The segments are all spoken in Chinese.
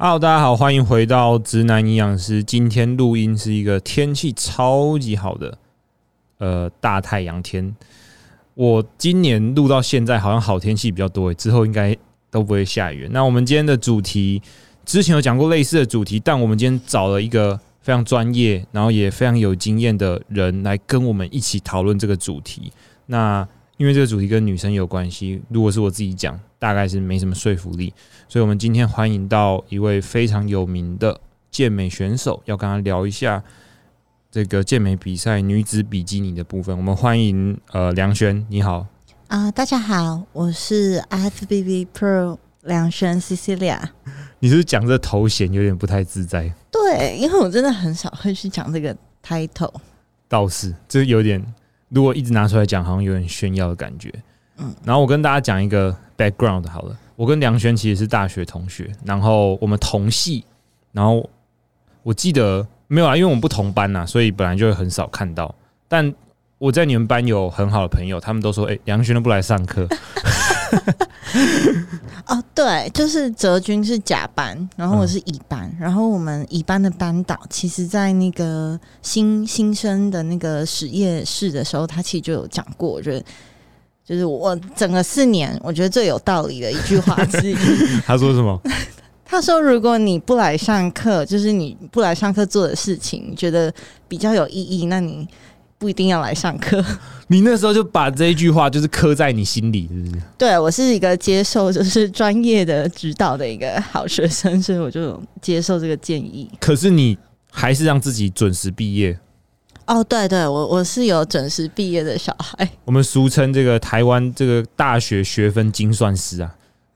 Hello，大家好，欢迎回到直男营养师。今天录音是一个天气超级好的，呃，大太阳天。我今年录到现在，好像好天气比较多，之后应该都不会下雨。那我们今天的主题，之前有讲过类似的主题，但我们今天找了一个非常专业，然后也非常有经验的人来跟我们一起讨论这个主题。那因为这个主题跟女生有关系，如果是我自己讲，大概是没什么说服力，所以我们今天欢迎到一位非常有名的健美选手，要跟他聊一下这个健美比赛女子比基尼的部分。我们欢迎呃梁轩，你好啊，大家好，我是 FBB Pro 梁轩 Cecilia。你是讲这头衔有点不太自在？对，因为我真的很少会去讲这个 title，倒是这有点。如果一直拿出来讲，好像有点炫耀的感觉。嗯，然后我跟大家讲一个 background 好了。我跟梁轩其实是大学同学，然后我们同系，然后我记得没有啊，因为我们不同班呐，所以本来就会很少看到。但我在你们班有很好的朋友，他们都说：“哎，梁轩都不来上课。” 哦，对，就是泽军是甲班，然后我是乙班，然后我们乙班的班导，其实在那个新新生的那个实验室的时候，他其实就有讲过，就是就是我整个四年，我觉得最有道理的一句话之一。他说什么？他说：“如果你不来上课，就是你不来上课做的事情，觉得比较有意义，那你。”不一定要来上课，你那时候就把这一句话就是刻在你心里，是不是？对我是一个接受就是专业的指导的一个好学生，所以我就接受这个建议。可是你还是让自己准时毕业？哦，对对，我我是有准时毕业的小孩。我们俗称这个台湾这个大学学分精算师啊，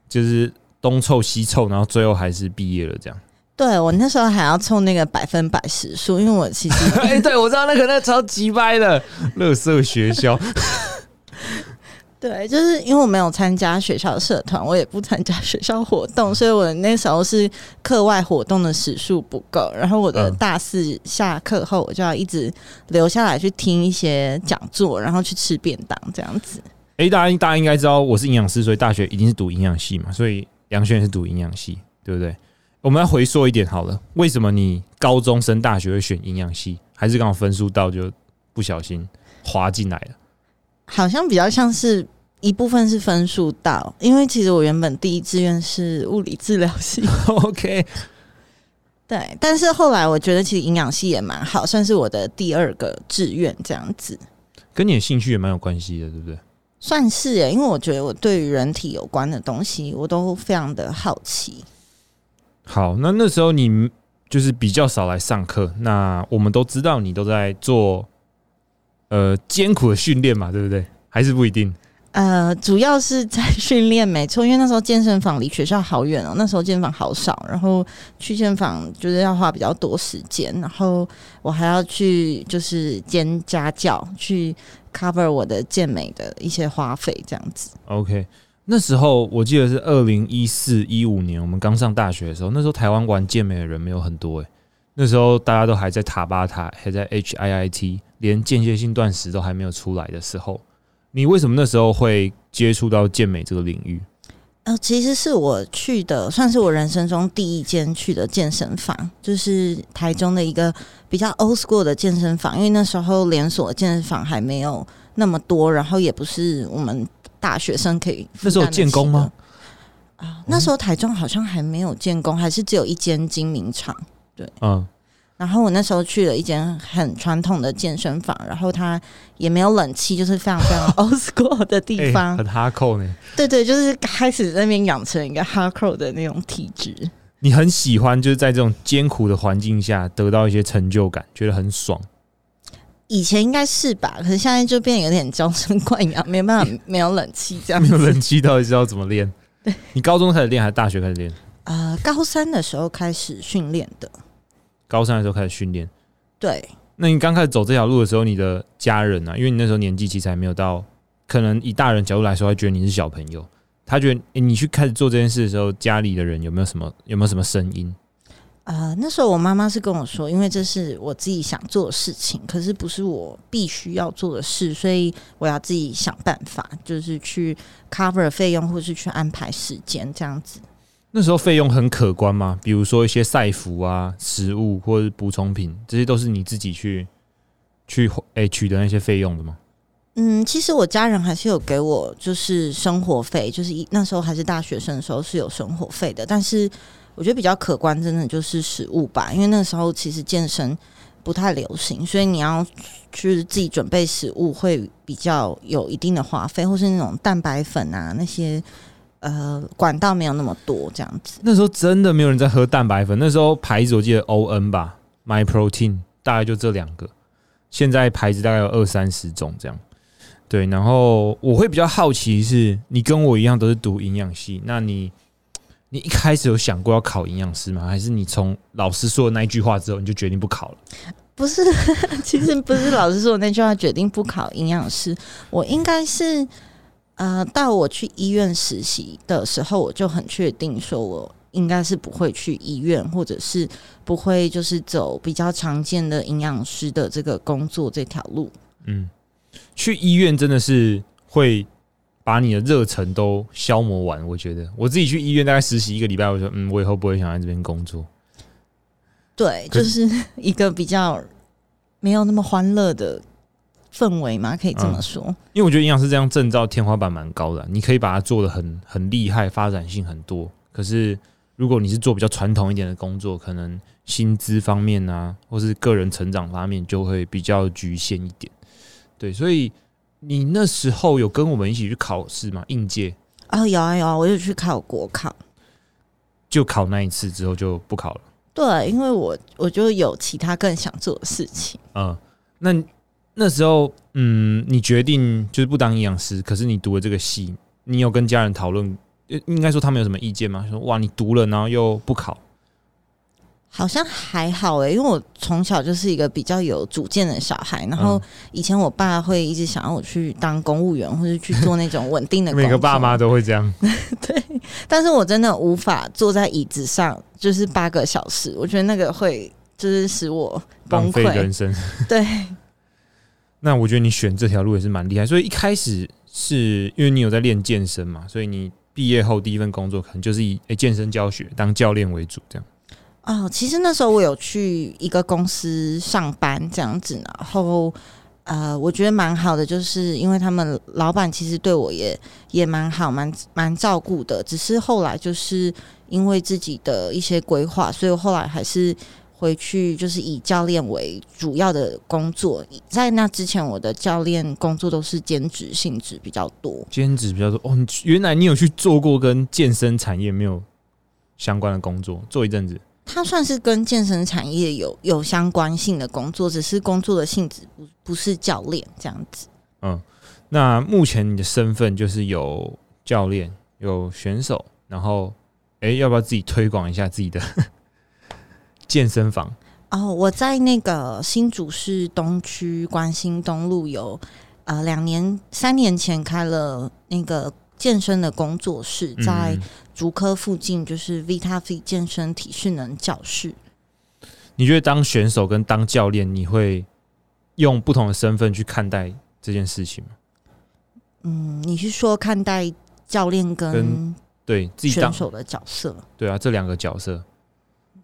就是东凑西凑，然后最后还是毕业了这样。对我那时候还要凑那个百分百时数，因为我其实 哎，对我知道那个那超级掰的 乐色学校。对，就是因为我没有参加学校社团，我也不参加学校活动，所以我那时候是课外活动的时数不够。然后我的大四下课后，我就要一直留下来去听一些讲座，然后去吃便当这样子。哎，大家大家应该知道我是营养师，所以大学一定是读营养系嘛，所以杨轩也是读营养系，对不对？我们要回溯一点好了，为什么你高中升大学会选营养系？还是刚好分数到就不小心滑进来了？好像比较像是一部分是分数到，因为其实我原本第一志愿是物理治疗系。OK，对，但是后来我觉得其实营养系也蛮好，算是我的第二个志愿这样子。跟你的兴趣也蛮有关系的，对不对？算是诶，因为我觉得我对于人体有关的东西，我都非常的好奇。好，那那时候你就是比较少来上课。那我们都知道你都在做呃艰苦的训练嘛，对不对？还是不一定？呃，主要是在训练，没错。因为那时候健身房离学校好远哦，那时候健身房好少，然后去健身房就是要花比较多时间，然后我还要去就是兼家教，去 cover 我的健美的一些花费，这样子。OK。那时候我记得是二零一四一五年，我们刚上大学的时候，那时候台湾玩健美的人没有很多诶。那时候大家都还在塔巴塔，还在 HIIT，连间歇性断食都还没有出来的时候，你为什么那时候会接触到健美这个领域？呃，其实是我去的，算是我人生中第一间去的健身房，就是台中的一个比较 old school 的健身房，因为那时候连锁健身房还没有那么多，然后也不是我们。大学生可以那时候建工吗？啊，那时候台中好像还没有建工，还是只有一间精明厂。对，嗯。然后我那时候去了一间很传统的健身房，然后它也没有冷气，就是非常非常 old school 的地方，很哈扣呢。对对，就是开始那边养成一个哈扣的那种体质。你很喜欢就是在这种艰苦的环境下得到一些成就感，觉得很爽。以前应该是吧，可是现在就变得有点娇生惯养，没办法，没有冷气这样。没有冷气，到底是要怎么练？对你高中开始练还是大学开始练？呃，高三的时候开始训练的。高三的时候开始训练。对。那你刚开始走这条路的时候，你的家人呢？因为你那时候年纪其实还没有到，可能以大人角度来说，他觉得你是小朋友。他觉得你去开始做这件事的时候，家里的人有没有什么有没有什么声音？呃，那时候我妈妈是跟我说，因为这是我自己想做的事情，可是不是我必须要做的事，所以我要自己想办法，就是去 cover 费用，或是去安排时间这样子。那时候费用很可观吗？比如说一些赛服啊、食物或者补充品，这些都是你自己去去诶、取得那些费用的吗？嗯，其实我家人还是有给我就是生活费，就是一那时候还是大学生的时候是有生活费的，但是我觉得比较可观，真的就是食物吧，因为那时候其实健身不太流行，所以你要去自己准备食物会比较有一定的花费，或是那种蛋白粉啊那些呃管道没有那么多这样子。那时候真的没有人在喝蛋白粉，那时候牌子我记得 O N 吧，My Protein 大概就这两个，现在牌子大概有二三十种这样。对，然后我会比较好奇是，你跟我一样都是读营养系，那你你一开始有想过要考营养师吗？还是你从老师说的那一句话之后，你就决定不考了？不是，其实不是老师说的那句话决定不考营养师，我应该是呃，到我去医院实习的时候，我就很确定说我应该是不会去医院，或者是不会就是走比较常见的营养师的这个工作这条路。嗯，去医院真的是会把你的热忱都消磨完。我觉得我自己去医院大概实习一个礼拜，我说嗯，我以后不会想在这边工作。对，就是一个比较没有那么欢乐的氛围嘛，可以这么说。因为我觉得营养师这样证照天花板蛮高的，你可以把它做的很很厉害，发展性很多。可是如果你是做比较传统一点的工作，可能薪资方面啊，或是个人成长方面就会比较局限一点。对，所以你那时候有跟我们一起去考试吗？应届哦，有啊有啊，我就去考国考。就考那一次之后就不考了。对，因为我我就有其他更想做的事情。嗯，那那时候，嗯，你决定就是不当营养师，可是你读了这个系，你有跟家人讨论，呃应该说他们有什么意见吗？说哇，你读了，然后又不考，好像还好诶、因为我从小就是一个比较有主见的小孩。然后以前我爸会一直想要我去当公务员，或者去做那种稳定的工作。每个爸妈都会这样。对但是我真的无法坐在椅子上就是八个小时，我觉得那个会就是使我崩溃。人生。对，那我觉得你选这条路也是蛮厉害，所以一开始是因为你有在练健身嘛，所以你毕业后第一份工作可能就是以诶、健身教学当教练为主，这样。哦，其实那时候我有去一个公司上班这样子，然后呃，我觉得蛮好的，就是因为他们老板其实对我也也蛮好，蛮蛮照顾的。只是后来就是因为自己的一些规划，所以我后来还是回去就是以教练为主要的工作。在那之前，我的教练工作都是兼职性质比较多。兼职比较多哦，原来你有去做过跟健身产业没有相关的工作，做一阵子。它算是跟健身产业有有相关性的工作，只是工作的性质不不是教练这样子。嗯，那目前你的身份就是有教练、有选手，然后诶，要不要自己推广一下自己的 健身房？哦，我在那个新竹市东区关心东路有呃两年三年前开了那个健身的工作室，在嗯竹科附近就是 Vita Fit 健身体适能教室。你觉得当选手跟当教练，你会用不同的身份去看待这件事情吗？嗯，你是说看待教练跟跟对自己选手的角色？对啊，这两个角色，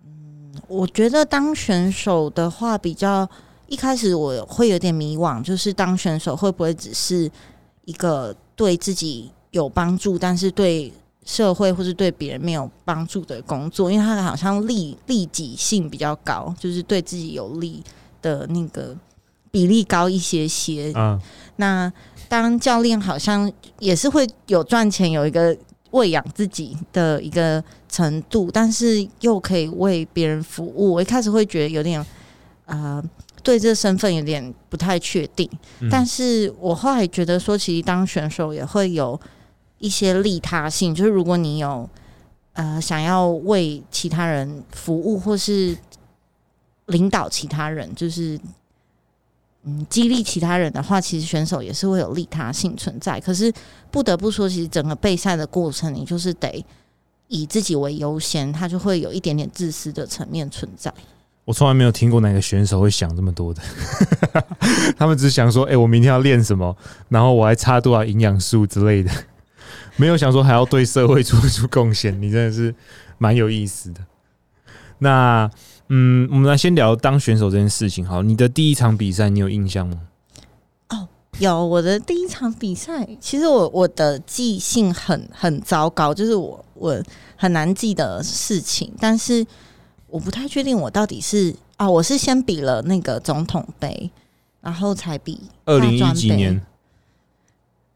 嗯我觉得当选手的话，比较一开始我会有点迷惘，就是当选手会不会只是一个对自己有帮助，但是对社会或是对别人没有帮助的工作？因为它好像利利己性比较高，就是对自己有利的那个比例高一些些。嗯，那当教练好像也是会有赚钱，有一个喂养自己的一个程度，但是又可以为别人服务。我一开始会觉得有点呃，对这身份有点不太确定，嗯但是我后来觉得说，其实当选手也会有一些利他性，就是如果你有呃想要为其他人服务，或是领导其他人，就是嗯激励其他人的话，其实选手也是会有利他性存在。可是不得不说，其实整个备赛的过程，你就是得以自己为优先，他就会有一点点自私的层面存在。我从来没有听过哪个选手会想这么多的，他们只想说，哎、我明天要练什么，然后我还差多少营养素之类的。没有想说还要对社会做出贡献，你真的是蛮有意思的。那嗯，我们来先聊当选手这件事情。好，你的第一场比赛你有印象吗？哦有我的第一场比赛，其实我我的记性很很糟糕，就是我我很难记得事情，但是我不太确定我到底是啊，我是先比了那个总统杯，然后才比二零一几年，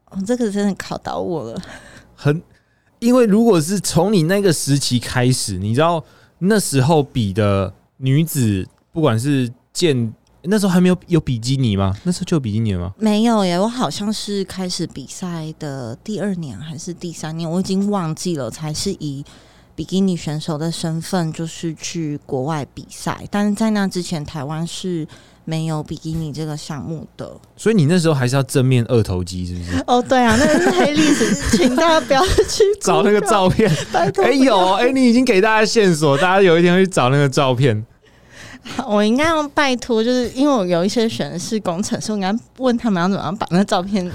哦，这个真的考倒我了。很，因为如果是从你那个时期开始，你知道那时候比的女子，不管是健，那时候还没有有比基尼吗？那时候就有比基尼了吗？没有耶，我好像是开始比赛的第二年还是第三年，我已经忘记了，才是以比基尼选手的身份就是去国外比赛，但是在那之前，台湾是没有比基尼这个项目的。所以你那时候还是要正面二头肌，是不是？哦，对啊，那个是黑历史，请大家不要去 找那个照片，拜托哎、有哎、你已经给大家线索，大家有一天会去找那个照片。我应该要拜托，就是因为我有一些选的是工程师，我应该问他们要怎么样把那照片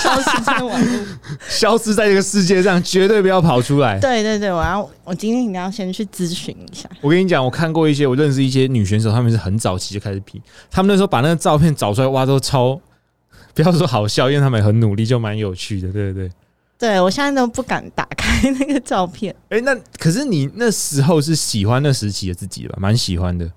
消失在网络。消失在这个世界上，绝对不要跑出来。对对对，我要我今天一定要先去咨询一下。我跟你讲，我看过一些，我认识一些女选手，她们是很早期就开始 P，，她们那时候把那个照片找出来，哇，都超，不要说好笑，因为她们也很努力，就蛮有趣的，对不对？对我现在都不敢打开那个照片。哎、那可是你那时候是喜欢那时期的自己吧？蛮喜欢的。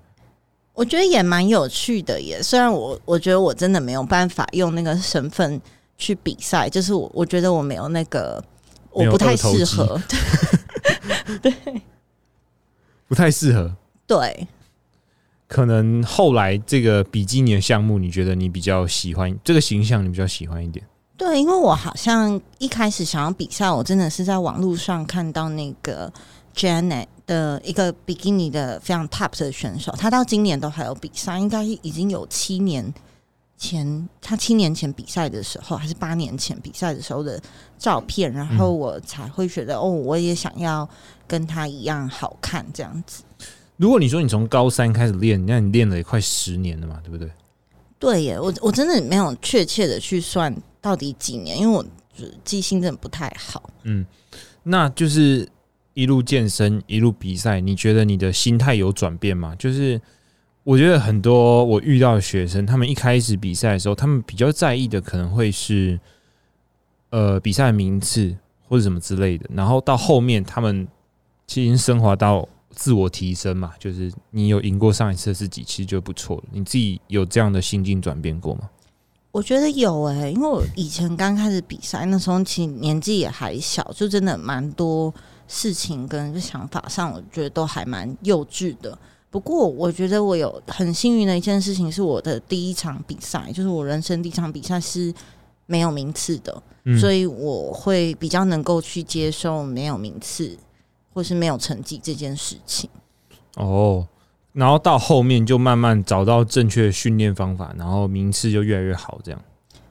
我觉得也蛮有趣的耶，虽然我我觉得我真的没有办法用那个身份去比赛，就是我我觉得我没有那个，我不太适合。不太适合。对，可能后来这个比基尼的项目，你觉得你比较喜欢这个形象，你比较喜欢一点？对，因为我好像一开始想要比赛，我真的是在网络上看到那个 Janet 的一个比基尼的非常 top 的选手，他到今年都还有比赛，应该已经有七年前，他七年前比赛的时候，还是八年前比赛的时候的照片，然后我才会觉得，哦，我也想要跟他一样好看这样子。如果你说你从高三开始练，那你练了也快十年了嘛，对不对？对耶，我我真的没有确切的去算到底几年，因为我就记性真的不太好。嗯，那就是一路健身，一路比赛，你觉得你的心态有转变吗？就是我觉得很多我遇到的学生，他们一开始比赛的时候，他们比较在意的可能会是呃比赛名次或者什么之类的，然后到后面他们其实升华到自我提升嘛，就是你有赢过上一次自己，其实就不错了。你自己有这样的心境转变过吗？我觉得有诶、因为我以前刚开始比赛那时候，其实年纪也还小，就真的蛮多事情跟想法上，我觉得都还蛮幼稚的。不过，我觉得我有很幸运的一件事情，是我的第一场比赛，就是我人生第一场比赛是没有名次的，嗯所以我会比较能够去接受没有名次或是没有成绩这件事情。哦，然后到后面就慢慢找到正确的训练方法，然后名次就越来越好，这样。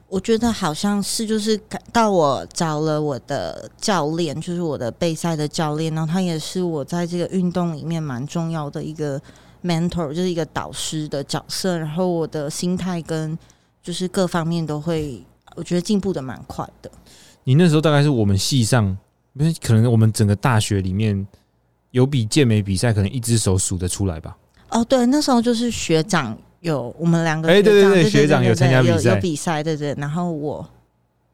我觉得好像是，就是到我找了我的教练，就是我的备赛的教练，然后他也是我在这个运动里面蛮重要的一个 mentor，就是一个导师的角色。然后我的心态跟就是各方面都会，我觉得进步的蛮快的。你那时候大概是我们系上，不是可能我们整个大学里面有比健美比赛，可能一只手数得出来吧？哦，对，那时候就是学长有我们两个哎，对对对对学长有参加比赛有有比赛，对对。然后我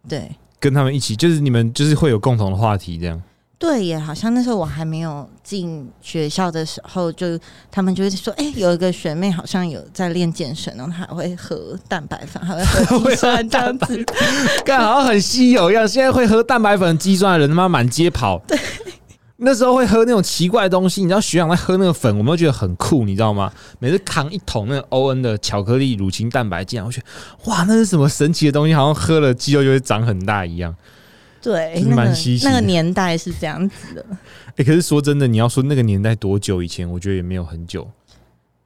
对跟他们一起，就是你们就是会有共同的话题，这样。对耶，好像那时候我还没有进学校的时候，就他们就会说，哎、有一个学妹好像有在练健身，然后她还会喝蛋白粉，还会喝 肌酸这样子。干好像很稀有一样。现在会喝蛋白粉、肌酸的人，他妈满街跑。对，那时候会喝那种奇怪的东西，你知道学长在喝那个粉，我们都觉得很酷，你知道吗？每次扛一桶那个欧恩的巧克力乳清蛋白进来，我觉得哇，那是什么神奇的东西？好像喝了肌肉就会长很大一样。对，蛮稀奇的那个年代是这样子的。哎、可是说真的，你要说那个年代多久以前，我觉得也没有很久，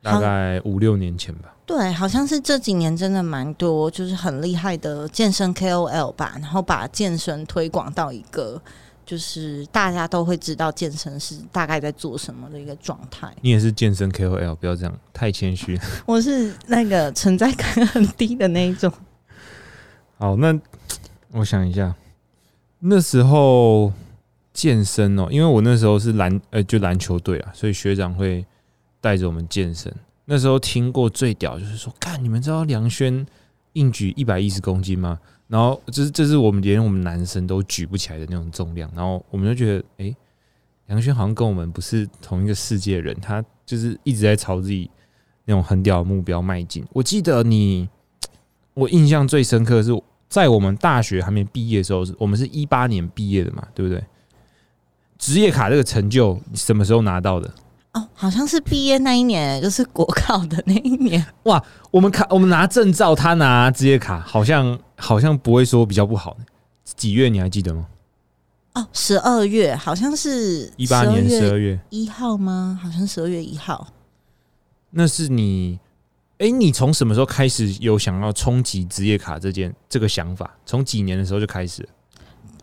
大概五六年前吧。对，好像是这几年真的蛮多，就是很厉害的健身 KOL 吧，然后把健身推广到一个就是大家都会知道健身是大概在做什么的一个状态。你也是健身 KOL，不要这样，太谦虚。我是那个存在感很低的那一种。好，那我想一下，那时候健身哦，因为我那时候是篮呃就篮球队啊，所以学长会带着我们健身。那时候听过最屌就是说，看你们知道梁轩硬举一百一十公斤吗？然后就是这是我们连我们男生都举不起来的那种重量，然后我们就觉得，哎、杨轩好像跟我们不是同一个世界的人，他就是一直在朝自己那种很屌的目标迈进。我记得你，我印象最深刻的是在我们大学还没毕业的时候，我们是一八年毕业的嘛，对不对？职业卡这个成就，什么时候拿到的？哦，好像是毕业那一年，就是国考的那一年。哇，我们卡我们拿证照，他拿职业卡，好像好像不会说比较不好。几月你还记得吗？哦，十二月好像是一八年十二月月，一号吗？好像十二月一号。那是你，哎、你从什么时候开始有想要冲击职业卡这件这个想法？从几年的时候就开始？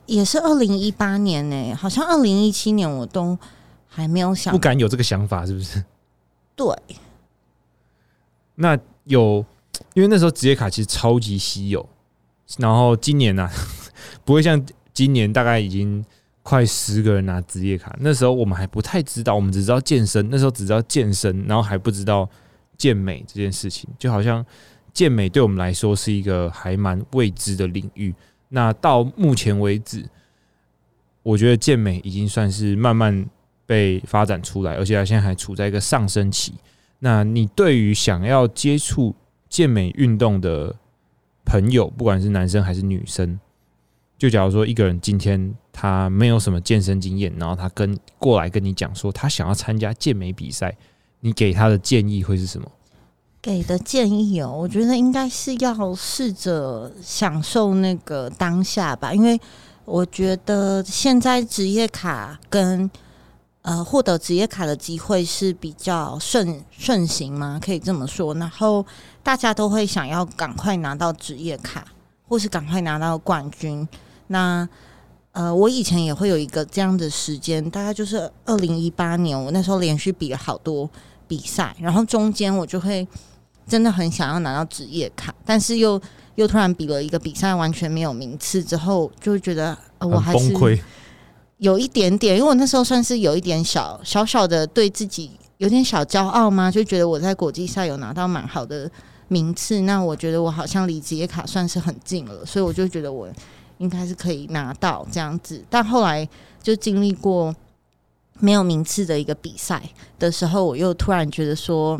也是二零一八年呢、好像二零一七年我都还没有想不敢有这个想法，是不是？对，那有，因为那时候职业卡其实超级稀有，然后今年呢、啊，不会像今年大概已经快十个人拿职业卡。那时候我们还不太知道，我们只知道健身，那时候只知道健身，然后还不知道健美这件事情，就好像健美对我们来说是一个还蛮未知的领域。那到目前为止，我觉得健美已经算是慢慢被发展出来，而且它现在还处在一个上升期。那你对于想要接触健美运动的朋友，不管是男生还是女生，就假如说一个人今天他没有什么健身经验，然后他跟过来跟你讲说他想要参加健美比赛，你给他的建议会是什么？给的建议哦，我觉得应该是要试着享受那个当下吧，因为我觉得现在职业卡跟呃获得职业卡的机会是比较顺顺行吗，可以这么说。然后大家都会想要赶快拿到职业卡，或是赶快拿到冠军。那呃，我以前也会有一个这样的时间，大概就是二零一八年，我那时候连续比了好多比赛，然后中间我就会真的很想要拿到职业卡，但是又又突然比了一个比赛完全没有名次之后，就会觉得、呃、我还是崩溃。有一点点，因为我那时候算是有一点小小小的对自己有点小骄傲嘛，就觉得我在国际赛有拿到蛮好的名次，那我觉得我好像离职业卡算是很近了，所以我就觉得我应该是可以拿到这样子。但后来就经历过没有名次的一个比赛的时候，我又突然觉得说，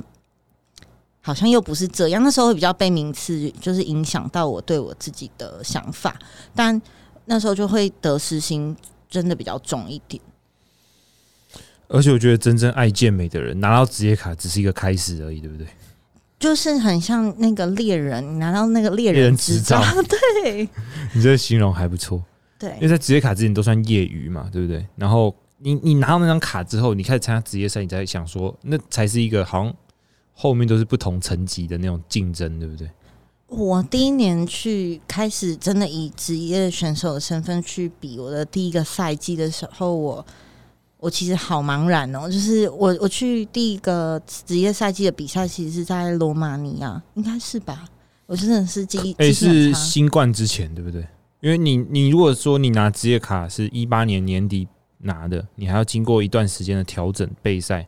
好像又不是这样。那时候会比较被名次就是影响到我对我自己的想法，但那时候就会得失心真的比较重一点。而且我觉得真正爱健美的人拿到职业卡只是一个开始而已，对不对？就是很像那个猎人，你拿到那个猎猎人人执照对你这个形容还不错。对因为在职业卡之前都算业余嘛，对不对？然后你你拿到那张卡之后，你开始参加职业赛，你才想说，那才是一个好像后面都是不同层级的那种竞争，对不对？我第一年去开始真的以职业选手的身份去比我的第一个赛季的时候，我我其实好茫然哦。就是我我去第一个职业赛季的比赛，其实是在罗马尼亚，应该是吧？我真的是记忆诶，记忆很差是新冠之前，对不对？因为你你如果说你拿职业卡是一八年年底拿的，你还要经过一段时间的调整备赛。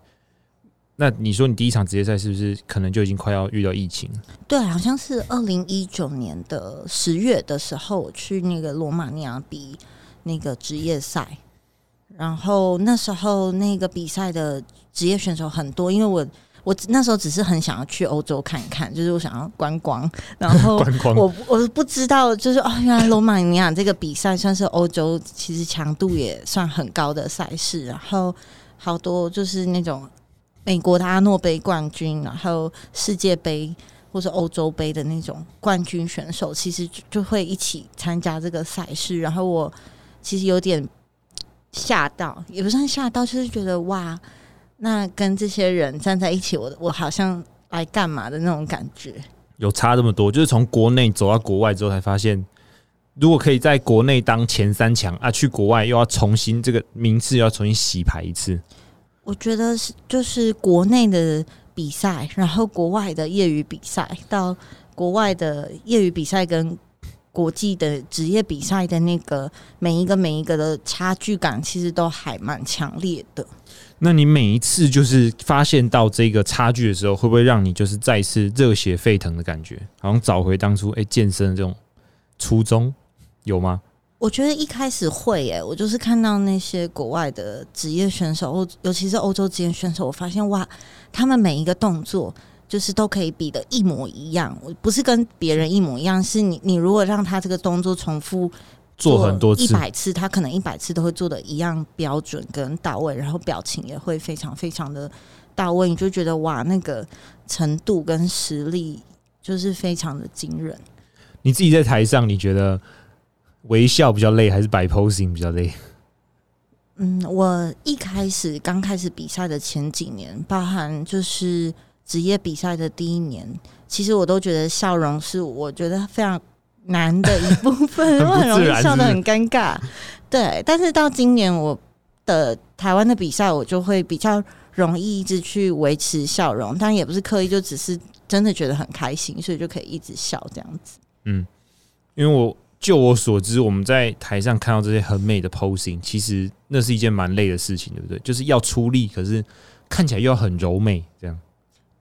那你说你第一场职业赛是不是可能就已经快要遇到疫情？对，好像是二零一九年的十月的时候，我去那个罗马尼亚比那个职业赛，然后那时候那个比赛的职业选手很多，因为我我那时候只是很想要去欧洲看一看，就是我想要观光，然后 观光我我不知道，就是哦，原来罗马尼亚这个比赛算是欧洲其实强度也算很高的赛事，然后好多就是那种美国的阿诺杯冠军，然后世界杯或者欧洲杯的那种冠军选手，其实就就会一起参加这个赛事。然后我其实有点吓到，也不算吓到，就是觉得哇，那跟这些人站在一起，我我好像来干嘛的那种感觉。有差这么多，就是从国内走到国外之后才发现，如果可以在国内当前三强啊，去国外又要重新这个名次又要重新洗牌一次。我觉得是就是国内的比赛，然后国外的业余比赛，到国外的业余比赛跟国际的职业比赛的那个每一个每一个的差距感，其实都还蛮强烈的。那你每一次就是发现到这个差距的时候，会不会让你就是再次热血沸腾的感觉？好像找回当初哎、健身的这种初衷，有吗？我觉得一开始会耶，我就是看到那些国外的职业选手，欧尤其是欧洲职业选手，我发现哇，他们每一个动作就是都可以比的一模一样。我不是跟别人一模一样，是你你如果让他这个动作重复做很多次，一百次，他可能一百次都会做的一样标准跟到位，然后表情也会非常非常的到位，你就觉得哇，那个程度跟实力就是非常的惊人。你自己在台上，你觉得微笑比较累，还是摆 posing 比较累？嗯，我一开始刚开始比赛的前几年，包含就是职业比赛的第一年，其实我都觉得笑容是我觉得非常难的一部分，我很容易笑得很尴尬。对，但是到今年我的台湾的比赛，我就会比较容易一直去维持笑容，但也不是刻意，就只是真的觉得很开心，所以就可以一直笑这样子。嗯，因为我就我所知，我们在台上看到这些很美的 posing，其实那是一件蛮累的事情，对不对？就是要出力，可是看起来又要很柔美，这样。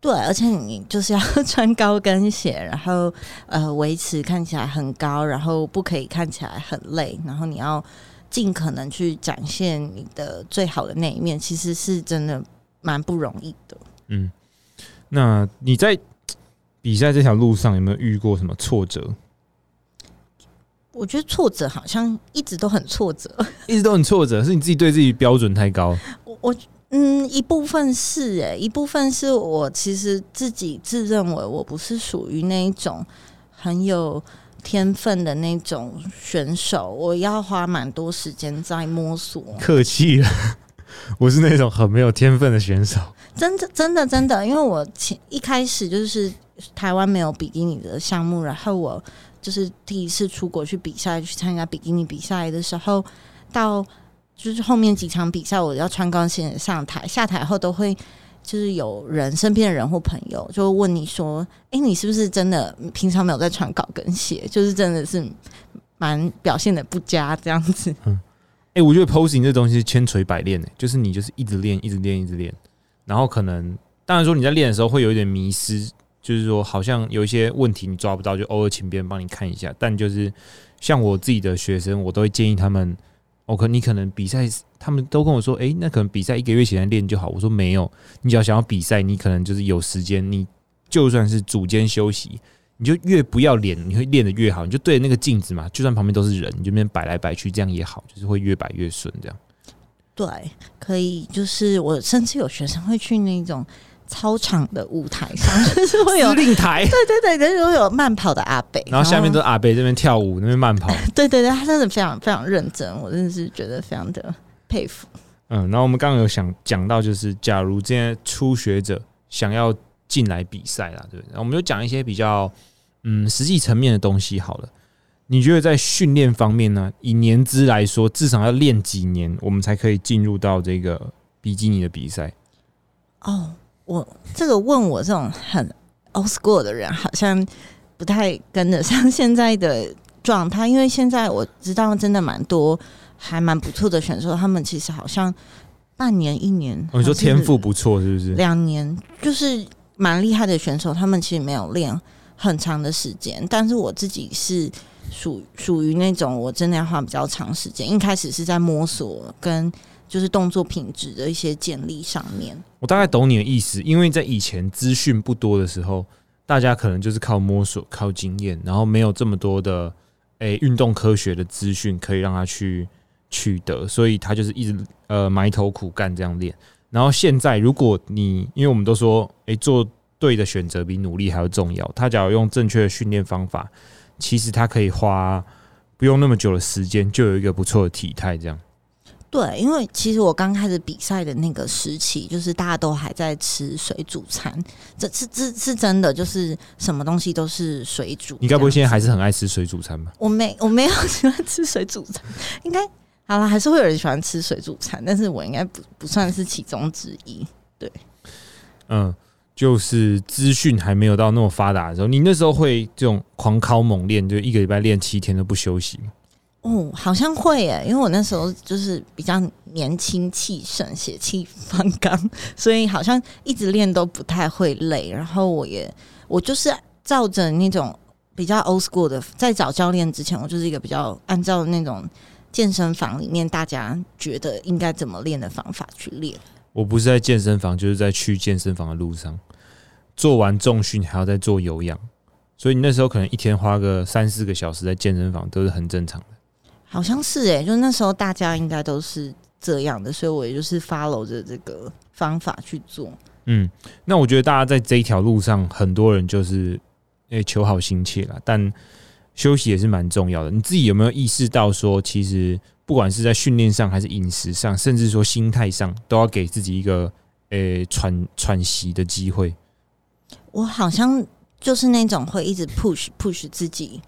对，而且你就是要穿高跟鞋，然后呃维持看起来很高，然后不可以看起来很累，然后你要尽可能去展现你的最好的那一面，其实是真的蛮不容易的。嗯，那你在比赛这条路上有没有遇过什么挫折？我觉得挫折好像一直都很挫折，一直都很挫折，是你自己对自己标准太高。我我嗯，一部分是诶、一部分是我其实自己自认为我不是属于那一种很有天分的那种选手，我要花蛮多时间在摸索。客气了，我是那种很没有天分的选手。真的，真的，真的，因为我前一开始就是台湾没有比基尼的项目，然后我就是第一次出国去比赛，去参加比基尼比赛的时候，到就是后面几场比赛，我要穿高跟鞋上台，下台后都会就是有人身边的人或朋友就会问你说：“哎、你是不是真的平常没有在穿高跟鞋？就是真的是蛮表现的不佳这样子。”嗯哎、我觉得 posing 这东西千锤百炼的，就是你就是一直练，一直练，一直练，然后可能当然说你在练的时候会有一点迷失，就是说好像有一些问题你抓不到，就偶尔请别人帮你看一下。但就是像我自己的学生，我都会建议他们，哦，可你可能比赛，他们都跟我说，诶，那可能比赛一个月前练就好。我说没有，你只要想要比赛，你可能就是有时间，你就算是组间休息。你就越不要脸，你会练得越好。你就对着那个镜子嘛，就算旁边都是人，你就那边摆来摆去，这样也好，就是会越摆越顺。这样对，可以，就是我甚至有学生会去那种操场的舞台上，就是会有司，令台，对对对，就是会有慢跑的阿北，然后下面都是阿北这边跳舞，那边慢跑。对对对，他真的非常非常认真，我真的是觉得非常的佩服。嗯，然后我们刚刚有想讲到，就是假如这些初学者想要进来比赛啦，对不对？然后我们就讲一些比较嗯实际层面的东西好了。你觉得在训练方面呢，以年资来说，至少要练几年，我们才可以进入到这个比基尼的比赛？哦，我这个问我这种很 old school 的人，好像不太跟得上现在的状态，因为现在我知道真的蛮多还蛮不错的选手，他们其实好像半年、一年，哦、你说天赋不错，是不是？两年，就是蛮厉害的选手，他们其实没有练很长的时间，但是我自己是属属于那种我真的要花比较长时间，一开始是在摸索跟就是动作品质的一些建立上面。我大概懂你的意思，因为在以前资讯不多的时候，大家可能就是靠摸索、靠经验，然后没有这么多的诶运动科学的资讯可以让他去取得，所以他就是一直呃埋头苦干这样练。然后现在，如果你因为我们都说，诶、做对的选择比努力还要重要，他假如用正确的训练方法，其实他可以花不用那么久的时间，就有一个不错的体态这样。对，因为其实我刚开始比赛的那个时期，就是大家都还在吃水煮餐，这是这是真的，就是什么东西都是水煮。你该不会现在还是很爱吃水煮餐吧？我没我没有 喜欢吃水煮餐，应该好了，还是会有人喜欢吃水煮餐，但是我应该不不算是其中之一。对嗯，就是资讯还没有到那么发达的时候，你那时候会这种狂敲猛练，就一个礼拜练七天都不休息吗？哦，好像会耶，因为我那时候就是比较年轻气盛、血气方刚，所以好像一直练都不太会累。然后我也我就是照着那种比较 old school 的，在找教练之前，我就是一个比较按照那种健身房里面大家觉得应该怎么练的方法去练。我不是在健身房，就是在去健身房的路上，做完重训还要再做有氧，所以你那时候可能一天花个三四个小时在健身房都是很正常的。好像是哎，就那时候大家应该都是这样的，所以我也就是 follow 着这个方法去做。嗯，那我觉得大家在这一条路上，很多人就是诶求好心切了，但休息也是蛮重要的。你自己有没有意识到说，其实不管是在训练上，还是饮食上，甚至说心态上，都要给自己一个诶喘喘息的机会？我好像就是那种会一直 push push 自己。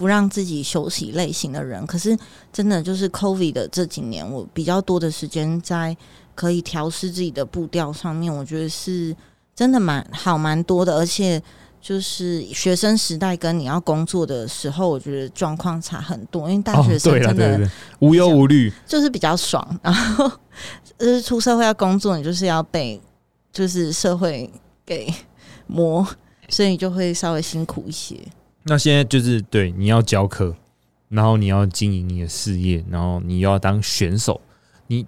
不让自己休息类型的人，可是真的就是 COVID 的这几年，我比较多的时间在可以调试自己的步调上面，我觉得是真的蛮好蛮多的。而且就是学生时代跟你要工作的时候，我觉得状况差很多。因为大学生真的无忧无虑，就是比较爽。然后就是出社会要工作，你就是要被就是社会给磨，所以就会稍微辛苦一些。那现在就是对你要教课，然后你要经营你的事业，然后你要当选手，你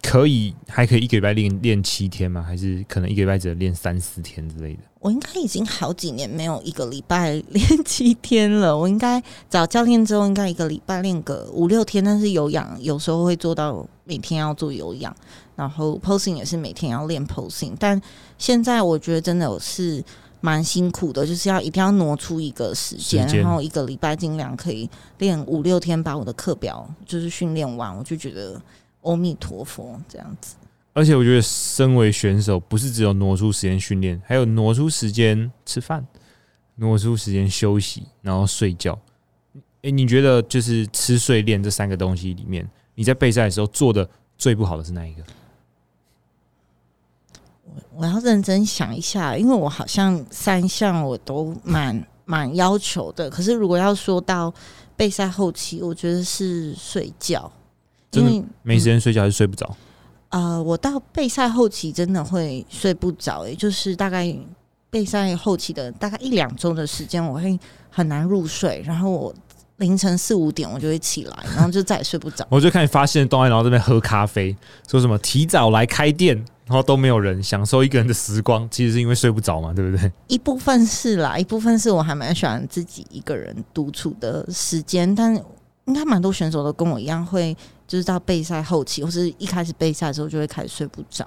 可以还可以一个礼拜练练七天吗？还是可能一个礼拜只能练三四天之类的？我应该已经好几年没有一个礼拜练七天了。我应该找教练之后，应该一个礼拜练个五六天。但是有氧有时候会做到每天要做有氧，然后 posing 也是每天要练 posing。但现在我觉得真的是。蛮辛苦的，就是要一定要挪出一个时间，然后一个礼拜尽量可以练五六天，把我的课表就是训练完，我就觉得阿弥陀佛这样子。而且我觉得，身为选手，不是只有挪出时间训练，还有挪出时间吃饭，挪出时间休息，然后睡觉。哎，你觉得就是吃睡练这三个东西里面，你在备赛的时候做的最不好的是哪一个？我要认真想一下，因为我好像三项我都蛮蛮要求的。可是如果要说到备赛后期，我觉得是睡觉，因为没时间睡觉还是睡不着。呃，我到备赛后期真的会睡不着，也就是大概备赛后期的大概一两周的时间，我会很难入睡，然后我凌晨四五点我就会起来，然后就再也睡不着。我就看你发现动态，然后这边喝咖啡，说什么提早来开店。然后都没有人享受一个人的时光，其实是因为睡不着嘛，对不对？一部分是啦，一部分是我还蛮喜欢自己一个人独处的时间，但应该蛮多选手都跟我一样，会就是到备赛后期或是一开始备赛的时候就会开始睡不着。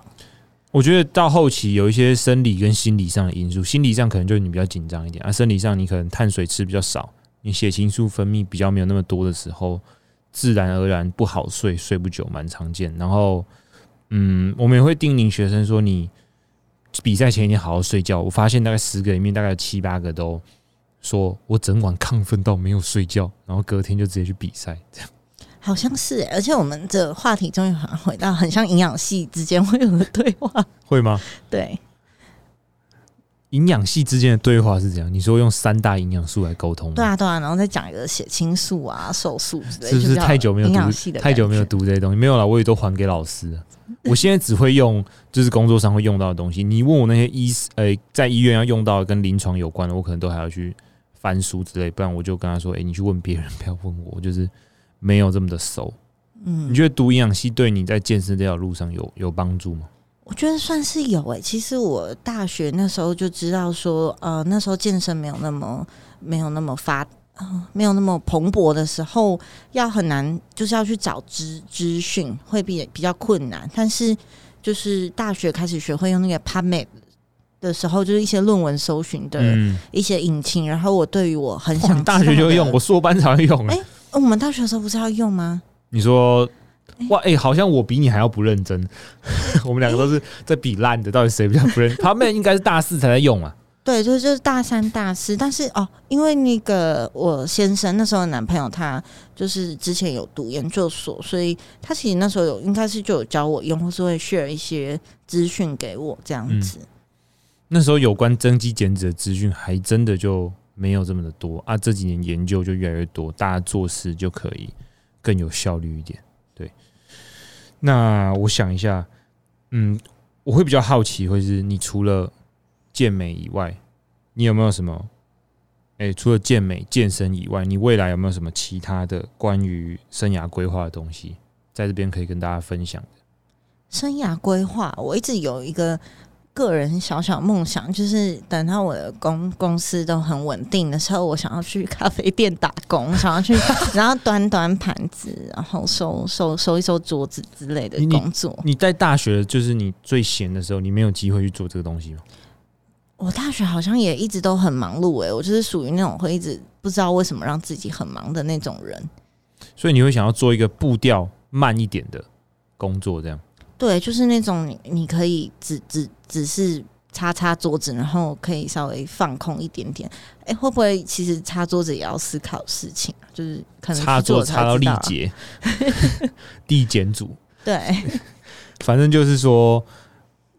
我觉得到后期有一些生理跟心理上的因素，心理上可能就是你比较紧张一点，而生理上你可能碳水吃比较少，你血清素分泌比较没有那么多的时候，自然而然不好睡，睡不久，蛮常见。然后。嗯，我们也会叮咛学生说，你比赛前一天好好睡觉。我发现大概十个里面，大概有七八个都说我整晚亢奋到没有睡觉，然后隔天就直接去比赛。这样好像是，而且我们的话题终于回到很像营养系之间会有的对话，会吗？对。营养系之间的对话是怎样，你说用三大营养素来沟通，对啊对啊，然后再讲一个血清素啊、瘦素之类，是不是太久没有读？太久没有读这些东西，没有了，我也都还给老师。我现在只会用，就是工作上会用到的东西。你问我那些医，呃，在医院要用到跟临床有关的，我可能都还要去翻书之类，不然我就跟他说：“哎，你去问别人，不要问我，就是没有这么的熟。”嗯，你觉得读营养系对你在健身这条路上有有帮助吗？我觉得算是有诶。其实我大学那时候就知道说，呃，那时候健身没有那么没有那么发，没有那么蓬勃的时候，要很难，就是要去找资资讯会比比较困难。但是就是大学开始学会用那个 PubMed 的时候，就是一些论文搜寻的一些引擎。然后我对于我很想大学就用，我硕班才会用。哎，我们大学的时候不是要用吗？你说。哇，哎，好像我比你还要不认真。我们两个都是在比烂的，到底谁比较不认？他们应该是大四才在用啊。对，就是就是大三、大四。但是哦，因为那个我先生那时候的男朋友，他就是之前有读研究所，所以他其实那时候有应该是就有教我用，或是会 share 一些资讯给我这样子。那时候有关增肌减脂的资讯还真的就没有这么的多啊。这几年研究就越来越多，大家做事就可以更有效率一点。那我想一下，嗯，我会比较好奇，或是你除了健美以外，你有没有什么？哎，除了健美健身以外，你未来有没有什么其他的关于生涯规划的东西，在这边可以跟大家分享的？生涯规划，我一直有一个个人小小梦想，就是等到我的公公司都很稳定的时候，我想要去咖啡店打工，想要去，然后端端盘子，然后收收收一收桌子之类的工作。你在大学就是你最闲的时候，你没有机会去做这个东西吗？我大学好像也一直都很忙碌诶，我就是属于那种会一直不知道为什么让自己很忙的那种人。所以你会想要做一个步调慢一点的工作，这样？对，就是那种你你可以只只只是擦擦桌子，然后可以稍微放空一点点。哎，会不会其实擦桌子也要思考事情？就是可能擦桌擦到力竭，递减组。对，反正就是说。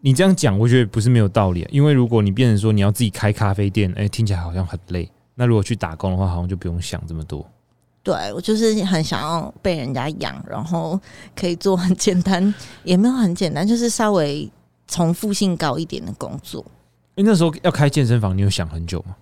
你这样讲，我觉得不是没有道理。因为如果你变成说你要自己开咖啡店，哎，听起来好像很累。那如果去打工的话，好像就不用想这么多。对我就是很想要被人家养，然后可以做很简单，也没有很简单，就是稍微重复性高一点的工作。哎，那时候要开健身房，你有想很久吗？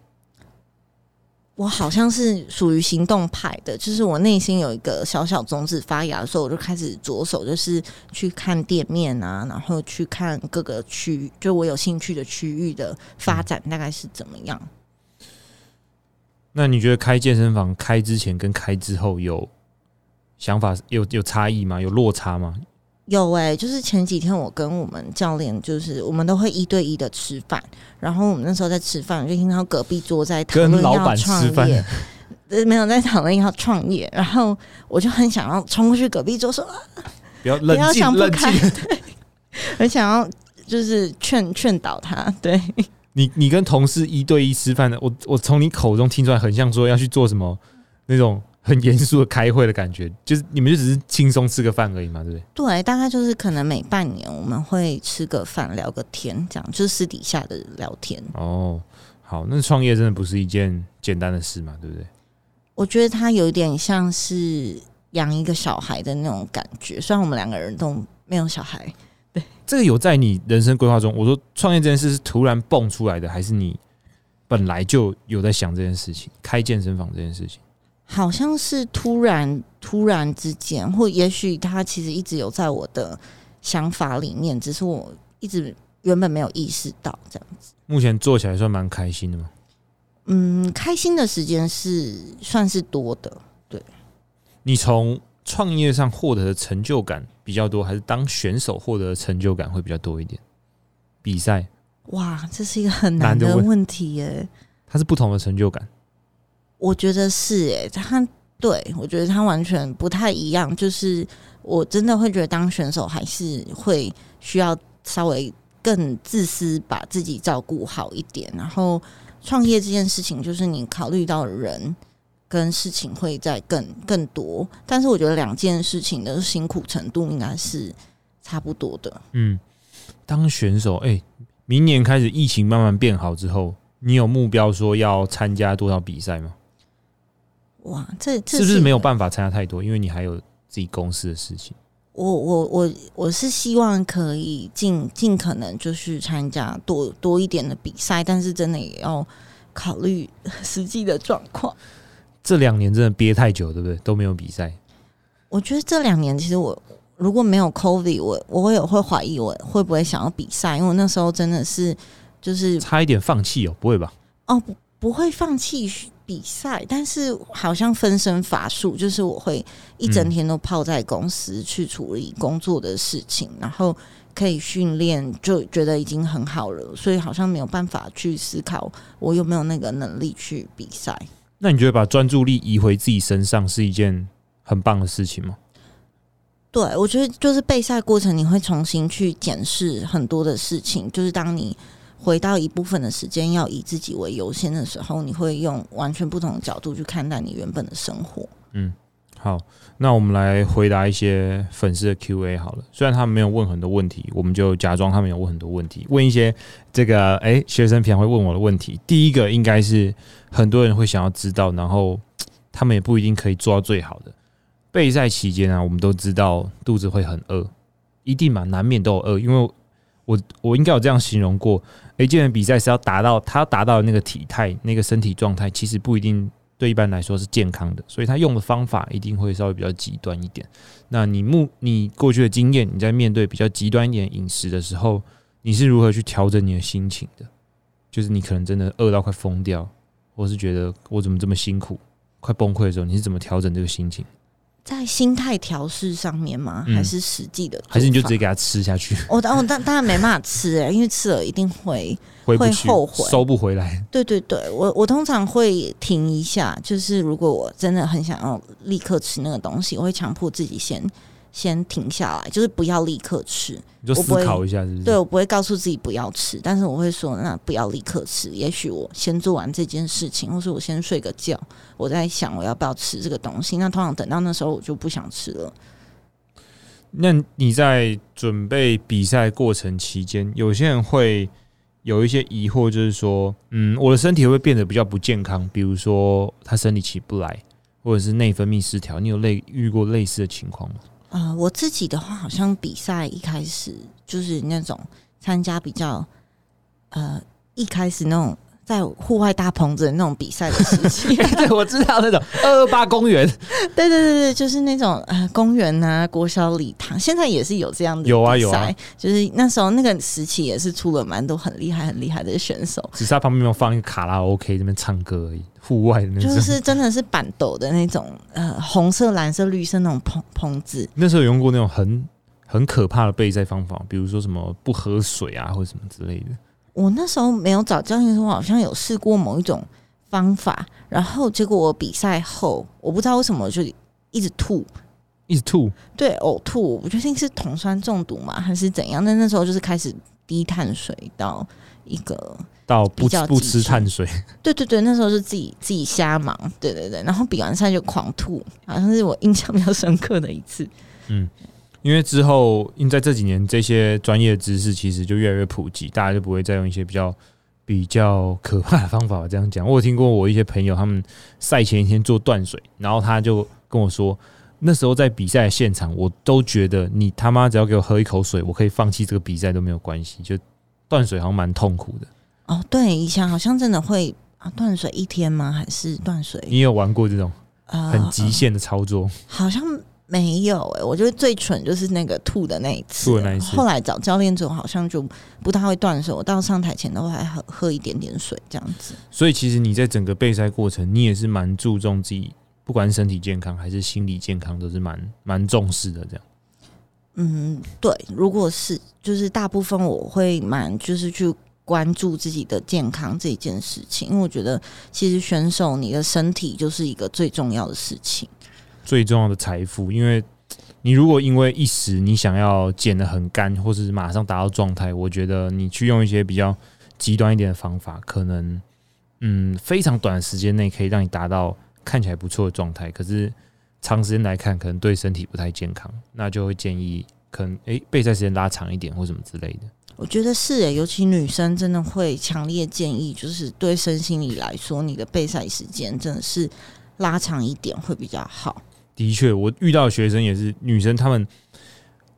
我好像是属于行动派的，就是我内心有一个小小种子发芽的时候，我就开始着手，就是去看店面啊，然后去看各个区，就我有兴趣的区域的发展大概是怎么样。那你觉得开健身房开之前跟开之后有想法有有差异吗？有落差吗？有哎，就是前几天我跟我们教练，就是我们都会一对一的吃饭，然后我们那时候在吃饭，就听到隔壁桌在讨论要创业，呃，没有在讨论要创业，然后我就很想要冲过去隔壁桌说，不要冷静，冷静，很想要就是劝劝导他。对你，你跟同事一对一吃饭的，我我从你口中听出来，很像说要去做什么那种。很严肃的开会的感觉，就是你们就只是轻松吃个饭而已嘛，对不对？对，大概就是可能每半年我们会吃个饭，聊个天，这样就是私底下的聊天。哦，好，那创业真的不是一件简单的事嘛，对不对？我觉得它有点像是养一个小孩的那种感觉，虽然我们两个人都没有小孩。对，这个有在你人生规划中？我说创业这件事是突然蹦出来的，还是你本来就有在想这件事情？开健身房这件事情？好像是突然突然之间，或也许他其实一直有在我的想法里面，只是我一直原本没有意识到这样子。目前做起来算蛮开心的吗？嗯，开心的时间是算是多的。对，你从创业上获得的成就感比较多，还是当选手获得的成就感会比较多一点？比赛？哇，这是一个很难的问题耶。它是不同的成就感。我觉得是诶，他对我觉得他完全不太一样。就是我真的会觉得当选手还是会需要稍微更自私，把自己照顾好一点。然后创业这件事情，就是你考虑到人跟事情会在更更多。但是我觉得两件事情的辛苦程度应该是差不多的。嗯，当选手，哎，明年开始疫情慢慢变好之后，你有目标说要参加多少比赛吗？哇，这是不是没有办法参加太多？因为你还有自己公司的事情。我我我我是希望可以尽尽可能就是参加多多一点的比赛，但是真的也要考虑 实际的状况。这两年真的憋太久，对不对？都没有比赛。我觉得这两年其实我如果没有 COVID，我我也会怀疑我会不会想要比赛，因为我那时候真的是就是差一点放弃哦，不会吧？哦，不不会放弃。比赛，但是好像分身乏术，就是我会一整天都泡在公司去处理工作的事情，然后可以训练，就觉得已经很好了，所以好像没有办法去思考我有没有那个能力去比赛。那你觉得把专注力移回自己身上是一件很棒的事情吗？对，我觉得就是备赛过程，你会重新去检视很多的事情，就是当你。回到一部分的时间要以自己为优先的时候，你会用完全不同的角度去看待你原本的生活。嗯，好，那我们来回答一些粉丝的 Q&A 好了。虽然他们没有问很多问题，我们就假装他们有问很多问题，问一些这个哎、学生平常会问我的问题。第一个应该是很多人会想要知道，然后 他们也不一定可以做到最好的。备赛期间啊，我们都知道肚子会很饿，一定嘛，难免都有饿。因为我我应该有这样形容过，诶，健美比赛是要达到他达到的那个体态、那个身体状态，其实不一定对一般来说是健康的，所以他用的方法一定会稍微比较极端一点。那你目你过去的经验，你在面对比较极端一点饮食的时候，你是如何去调整你的心情的？就是你可能真的饿到快疯掉，或是觉得我怎么这么辛苦，快崩溃的时候，你是怎么调整这个心情？在心态调试上面吗？嗯还是实际的？还是你就直接给他吃下去，我 当我当当然没办法吃哎、因为吃了一定会。会后悔收不回来？对对对，我我通常会停一下，就是如果我真的很想要立刻吃那个东西，我会强迫自己先先停下来，就是不要立刻吃。你就思考一下，是不是？对我不会告诉自己不要吃，但是我会说那不要立刻吃，也许我先做完这件事情，或是我先睡个觉，我在想我要不要吃这个东西。那通常等到那时候我就不想吃了。那你在准备比赛过程期间，有些人会有一些疑惑，就是说，嗯，我的身体会变得比较不健康？比如说他生理起不来，或者是内分泌失调，你有类遇过类似的情况吗？呃，我自己的话，好像比赛一开始就是那种参加比较呃一开始那种在户外大棚子的那种比赛的时期。对，我知道那种二二八公园 对对对对，就是那种呃公园啊、国小礼堂，现在也是有这样的有啊有啊就是那时候那个时期也是出了蛮多很厉害很厉害的选手，只是他旁边没有放一个卡拉 OK 这边唱歌而已，户外的那种。就是真的是板斗的那种呃红色、蓝色、绿色那种棚棚子。那时候有用过那种很很可怕的备赛方法，比如说什么不喝水啊，或者什么之类的。我那时候没有找教练说，我好像有试过某一种方法，然后结果我比赛后，我不知道为什么就一直吐，一直吐，对，呕吐，我不确定是酮酸中毒嘛，还是怎样。但那时候就是开始低碳水到一个，到不比较不吃碳水，对对对，那时候是自己自己瞎忙，对对对。然后比完赛就狂吐，好像是我印象比较深刻的一次。嗯因为之后，因为在这几年，这些专业知识其实就越来越普及，大家就不会再用一些比较比较可怕的方法这样讲。我有听过我一些朋友，他们赛前一天做断水，然后他就跟我说，那时候在比赛现场，我都觉得你他妈只要给我喝一口水，我可以放弃这个比赛都没有关系。就断水好像蛮痛苦的。哦，对，以前好像真的会啊断水一天吗？还是断水你有玩过这种呃很极限的操作？好像没有诶、我觉得最蠢就是那个吐的那一次。吐的那一次后来找教练之后，好像就不太会断水。我到上台前都会喝喝一点点水这样子。所以其实你在整个备赛过程，你也是蛮注重自己，不管是身体健康还是心理健康，都是蛮蛮重视的。这样，嗯，对，如果是就是大部分我会蛮就是去关注自己的健康这一件事情，因为我觉得其实选手你的身体就是一个最重要的事情。最重要的财富，因为你如果因为一时你想要减得很干，或是马上达到状态，我觉得你去用一些比较极端一点的方法，可能嗯非常短的时间内可以让你达到看起来不错的状态，可是长时间来看，可能对身体不太健康，那就会建议可能诶、备赛时间拉长一点或什么之类的。我觉得是诶，尤其女生真的会强烈建议，就是对身心理来说，你的备赛时间真的是拉长一点会比较好。的确，我遇到的学生也是女生，她们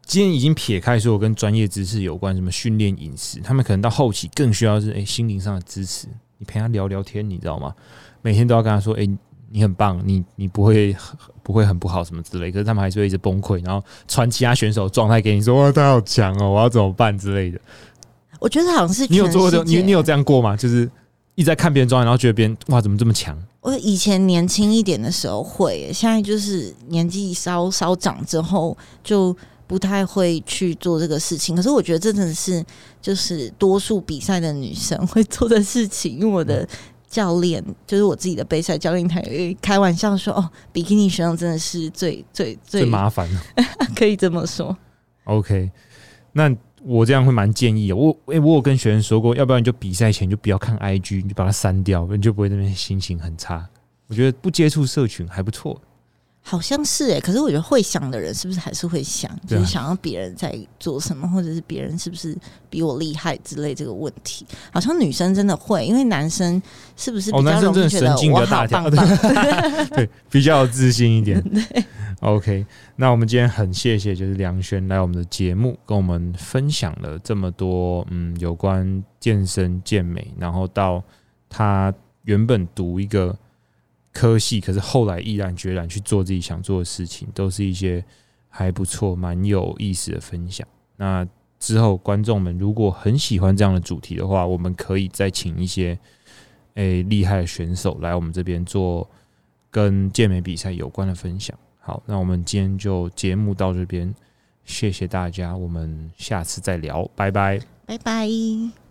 今天已经撇开所有跟专业知识有关，什么训练、饮食，她们可能到后期更需要是诶、心灵上的支持。你陪她聊聊天，你知道吗？每天都要跟她说，诶、你很棒，你你不会不会很不好什么之类，可是他们还是会一直崩溃，然后传其他选手状态给你说，哇，他好强哦，我要怎么办之类的。我觉得好像是你有做过这你你有这样过吗？就是一直在看别人状态，然后觉得别人哇怎么这么强？我以前年轻一点的时候会，现在就是年纪稍稍长之后就不太会去做这个事情。可是我觉得这真的是就是多数比赛的女生会做的事情，因为我的。教练就是我自己的备赛教练，他也开玩笑说：“哦，比基尼选手真的是最最最最麻烦了。可以这么说。OK，那我这样会蛮建议的。我诶、我有跟学生说过，要不然你就比赛前就不要看 IG，你就把它删掉，你就不会那边心情很差。我觉得不接触社群还不错。好像是哎、可是我觉得会想的人是不是还是会想，啊就是想要别人在做什么，或者是别人是不是比我厉害之类这个问题，好像女生真的会，因为男生是不是哦比较容易觉得神经比我好较大条棒棒？对，比较有自信一点。OK，那我们今天很谢谢就是梁轩来我们的节目，跟我们分享了这么多嗯有关健身健美，然后到他原本读一个科系，可是后来毅然决然去做自己想做的事情，都是一些还不错、蛮有意思的分享。那之后观众们如果很喜欢这样的主题的话，我们可以再请一些诶厉害的选手来我们这边做跟健美比赛有关的分享。好，那我们今天就节目到这边，谢谢大家，我们下次再聊，拜拜。拜拜。